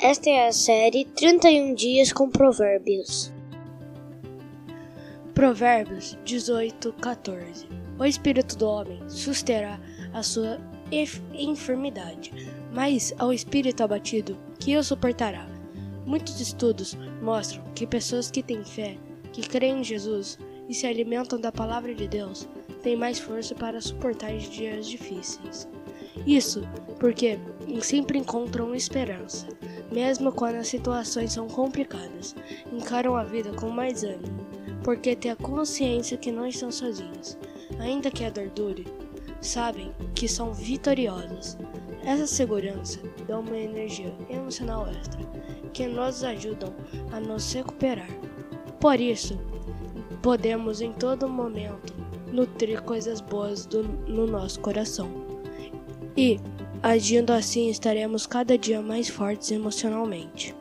Esta é a série 31 Dias com Provérbios. Provérbios 18, 14 O espírito do homem susterá a sua enfermidade, mas ao espírito abatido, que o suportará? Muitos estudos mostram que pessoas que têm fé, que creem em Jesus e se alimentam da palavra de Deus, têm mais força para suportar dias difíceis. Isso porque sempre encontram esperança, mesmo quando as situações são complicadas. Encaram a vida com mais ânimo, porque têm a consciência que não estão sozinhos. Ainda que a dor dure, sabem que são vitoriosas. Essa segurança dá uma energia emocional extra que nos ajudam a nos recuperar. Por isso, podemos em todo momento nutrir coisas boas do, no nosso coração. E, agindo assim, estaremos cada dia mais fortes emocionalmente.